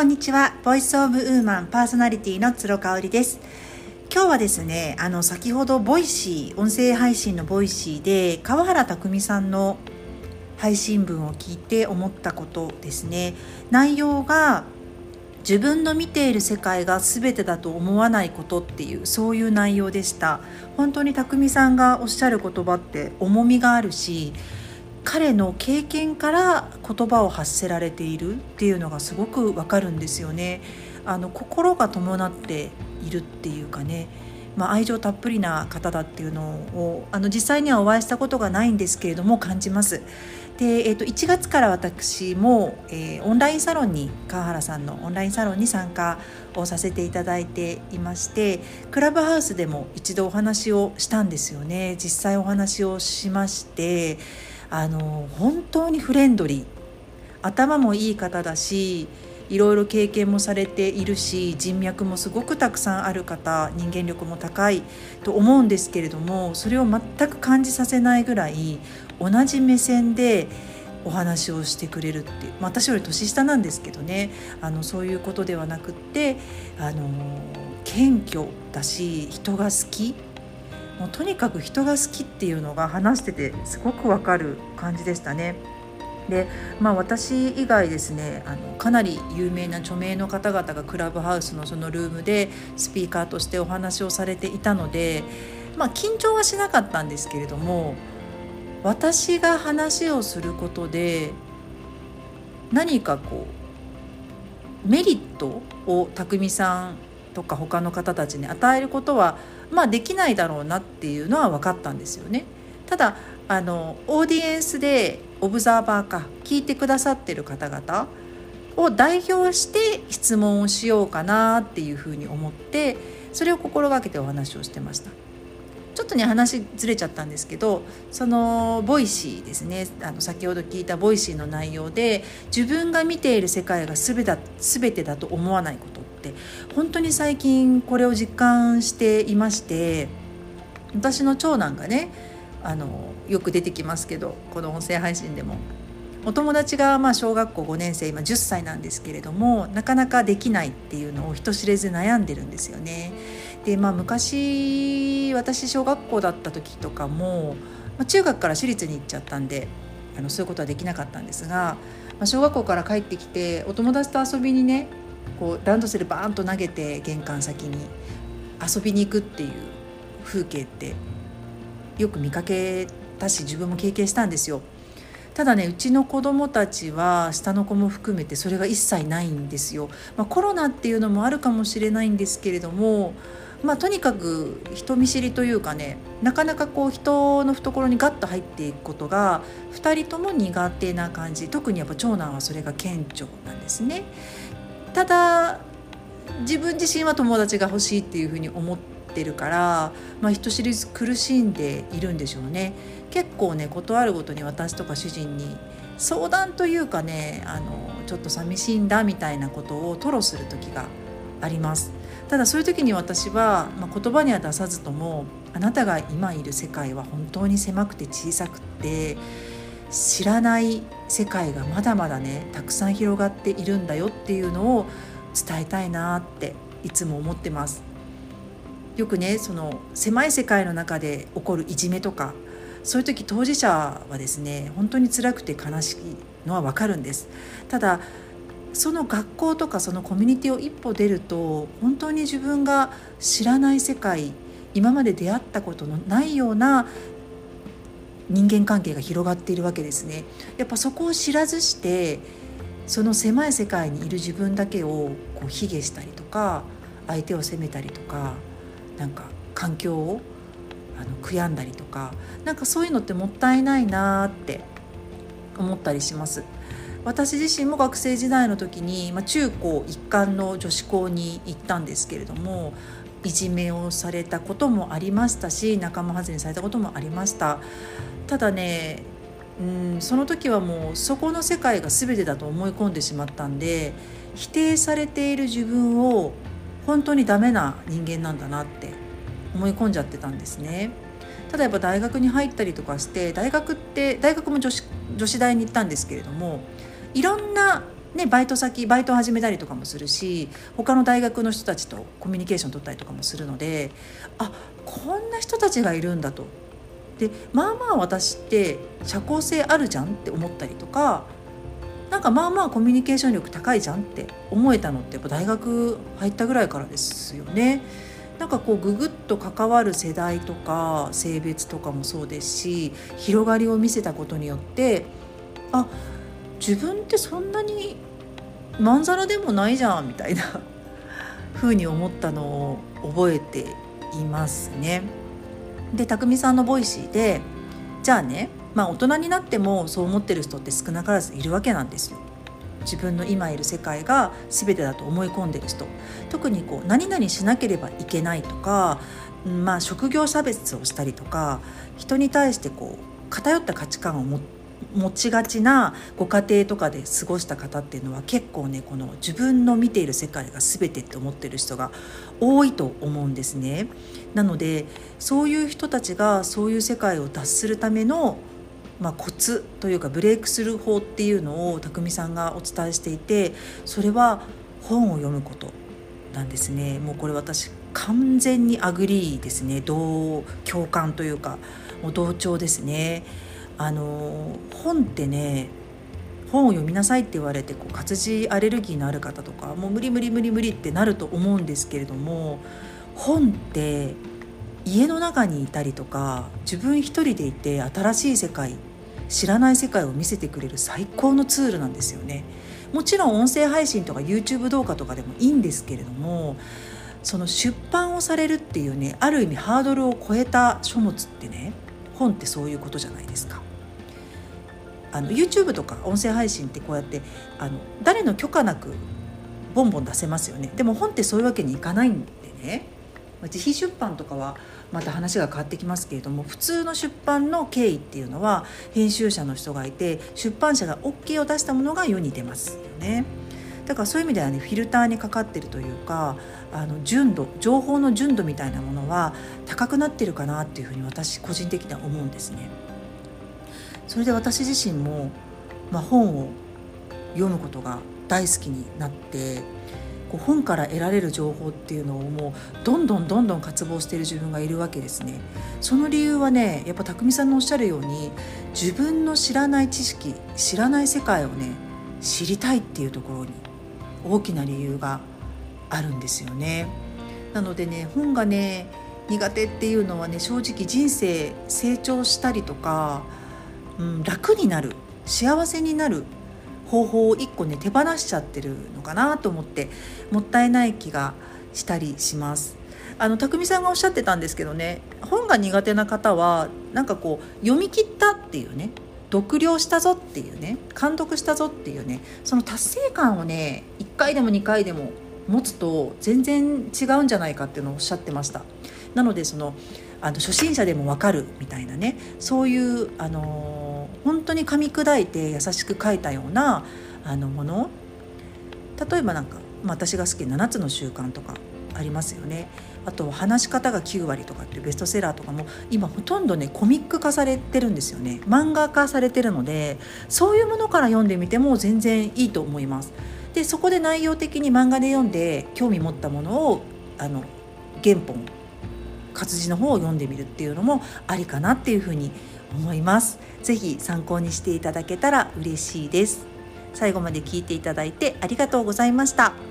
こんにちは。ボイスオブウーマンパーソナリティの鶴香織です。今日はですねあの先ほどボイシー音声配信のボイシーで川原拓海さんの配信文を聞いて思ったことですね。内容が自分の見ている世界が全てだと思わないことっていうそういう内容でした。本当に匠さんがおっしゃる言葉って重みがあるし彼の経験から言葉を発せられているっていうのがすごくわかるんですよね。あの心が伴っているっていうかね、まあ、愛情たっぷりな方だっていうのをあの実際にはお会いしたことがないんですけれども感じます。で、えー、と1月から私も、えー、オンラインサロンに川原さんのオンラインサロンに参加をさせていただいていましてクラブハウスでも一度お話をしたんですよね実際お話をしましてあの本当にフレンドリー。頭もいい方だしいろいろ経験もされているし人脈もすごくたくさんある方人間力も高いと思うんですけれどもそれを全く感じさせないぐらい同じ目線でお話をしてくれるって、私より年下なんですけどね。あのそういうことではなくってあの謙虚だし人が好きもうとにかく人が好きっていうのが話しててすごくわかる感じでしたね。でまあ、私以外ですねあのかなり有名な著名の方々がクラブハウスのそのルームでスピーカーとしてお話をされていたので、まあ、緊張はしなかったんですけれども私が話をすることで何かこうメリットを匠さんとか他の方たちに与えることはまあできないだろうなっていうのは分かったんですよね。ただあのオーディエンスでオブザーバーが聞いてくださってる方々を代表して質問をしようかなっていうふうに思ってそれを心がけてお話をしてました。ちょっとね話ずれちゃったんですけどそのボイシーですねあの先ほど聞いたボイシーの内容で自分が見ている世界が全だ全てだと思わないことって本当に最近これを実感していまして私の長男がねあのよく出てきますけどこの音声配信でもお友達がまあ小学校5年生今10歳なんですけれどもなかなかできないっていうのを人知れず悩んでるんですよね。でまあ昔私小学校だった時とかも、ま、中学から私立に行っちゃったんであのそういうことはできなかったんですが、まあ、小学校から帰ってきてお友達と遊びにねこうランドセルバーンと投げて玄関先に遊びに行くっていう風景ってよく見かけたし自分も経験したんですよ。ただねうちの子供たちは下の子も含めてそれが一切ないんですよ。まあ、コロナっていうのもあるかもしれないんですけれどもまあ、とにかく人見知りというかねなかなかこう人の懐にガッと入っていくことが2人とも苦手な感じ特にやっぱ長男はそれが顕著なんですね。ただ自分自身は友達が欲しいっていうふうに思ってるから、まあ、人知れず苦しんでいるんでしょうね。結構ね断るごとに私とか主人に相談というかねあのちょっと寂しいんだみたいなことを吐露する時があります。ただそういう時に私は、まあ、言葉には出さずともあなたが今いる世界は本当に狭くて小さくて知らない世界がまだまだねたくさん広がっているんだよっていうのを伝えたいなっていつも思ってます。よくねその狭い世界の中で起こるいじめとかそういう時当事者はですね本当に辛くて悲しいのは分かるんです。ただその学校とかそのコミュニティを一歩出ると本当に自分が知らない世界今まで出会ったことのないような人間関係が広がっているわけですね。やっぱそこを知らずしてその狭い世界にいる自分だけをこう卑下したりとか相手を責めたりとかなんか環境をあの悔やんだりとかなんかそういうのってもったいないなって思ったりします。私自身も学生時代の時に、まあ、中高一貫の女子校に行ったんですけれどもいじめをされたこともありましたし仲間外れにされたこともありましたただねうんその時はもうそこの世界が全てだと思い込んでしまったんで否定されている自分を本当にダメな人間なんだなって思い込んじゃってたんですね。ただやっぱ大学に入ったりとかして大学って大学も女子女子大に行ったんですけれどもいろんなね、バイト先バイトを始めたりとかもするし他の大学の人たちとコミュニケーション取ったりとかもするのであこんな人たちがいるんだと。でまあまあ私って社交性あるじゃんって思ったりとかなんかまあまあコミュニケーション力高いじゃんって思えたのってやっぱ大学入ったぐらいからですよね。なんかこうググッと関わる世代とか性別とかもそうですし広がりを見せたことによってあ自分ってそんなにまんざらでもないじゃんみたいな 風に思ったのを覚えていますね。で匠さんのボイシーでじゃあねまあ大人になってもそう思ってる人って少なからずいるわけなんですよ。自分の今いる世界が全てだと思い込んでる人特にこう何々しなければいけないとか、まあ、職業差別をしたりとか人に対してこう偏った価値観を持って持ちがちなご家庭とかで過ごした方っていうのは結構ねこの自分の見ている世界が全てって思ってる人が多いと思うんですね。なのでそういう人たちがそういう世界を脱するためのまあ、コツというかブレイクする法っていうのを匠さんがお伝えしていてそれは本を読むことなんですね。もうこれ私完全に agree ですね。同共感というかもう同調ですね。あの本ってね本を読みなさいって言われてこう活字アレルギーのある方とかもう無理無理無理無理ってなると思うんですけれども本って家の中にいたりとか自分一人でいて新しい世界知らない世界を見せてくれる最高のツールなんですよね。もちろん音声配信とか YouTube 動画とかでもいいんですけれどもその出版をされるっていうねある意味ハードルを超えた書物ってね本ってそういうことじゃないですか。あの YouTube とか音声配信ってこうやってあの誰の許可なくボンボン出せますよねでも本ってそういうわけにいかないんでね自費出版とかはまた話が変わってきますけれども普通の出版の経緯っていうのは編集者の人がいて出版社が OK を出したものが世に出ますよね。だからそういう意味ではねフィルターにかかってるというかあの純度情報の純度みたいなものは高くなってるかなっていうふうに私個人的には思うんですね。それで私自身も、まあ、本を読むことが大好きになってこう本から得られる情報っていうのをもうどんどんどんどん渇望している自分がいるわけですね。その理由はねやっぱ匠さんのおっしゃるように自分の知らない知識知らない世界をね知りたいっていうところに大きな理由があるんですよね。なのでね本がね苦手っていうのはね正直人生成長したりとかうん、楽になる幸せになる方法を1個ね手放しちゃってるのかなと思ってもったいない気がしたりします。あの匠さんがおっしゃってたんですけどね本が苦手な方はなんかこう読み切ったっていうね読了したぞっていうね監読したぞっていうねその達成感をね1回でも2回でも持つと全然違うんじゃないかっていうのをおっしゃってましたなのでそのあの初心者でも分かるみたいなねそういうあの本当に噛み砕いて優しく書いたようなあのもの。例えばなんか、まあ、私が好きな7つの習慣とかありますよね。あと話し方が9割とかっていうベストセラーとかも今ほとんどねコミック化されてるんですよね。漫画化されてるのでそういうものから読んでみても全然いいと思います。でそこで内容的に漫画で読んで興味持ったものをあの原本活字の方を読んでみるっていうのもありかなっていうふうに思います是非参考にしていただけたら嬉しいです最後まで聞いていただいてありがとうございました。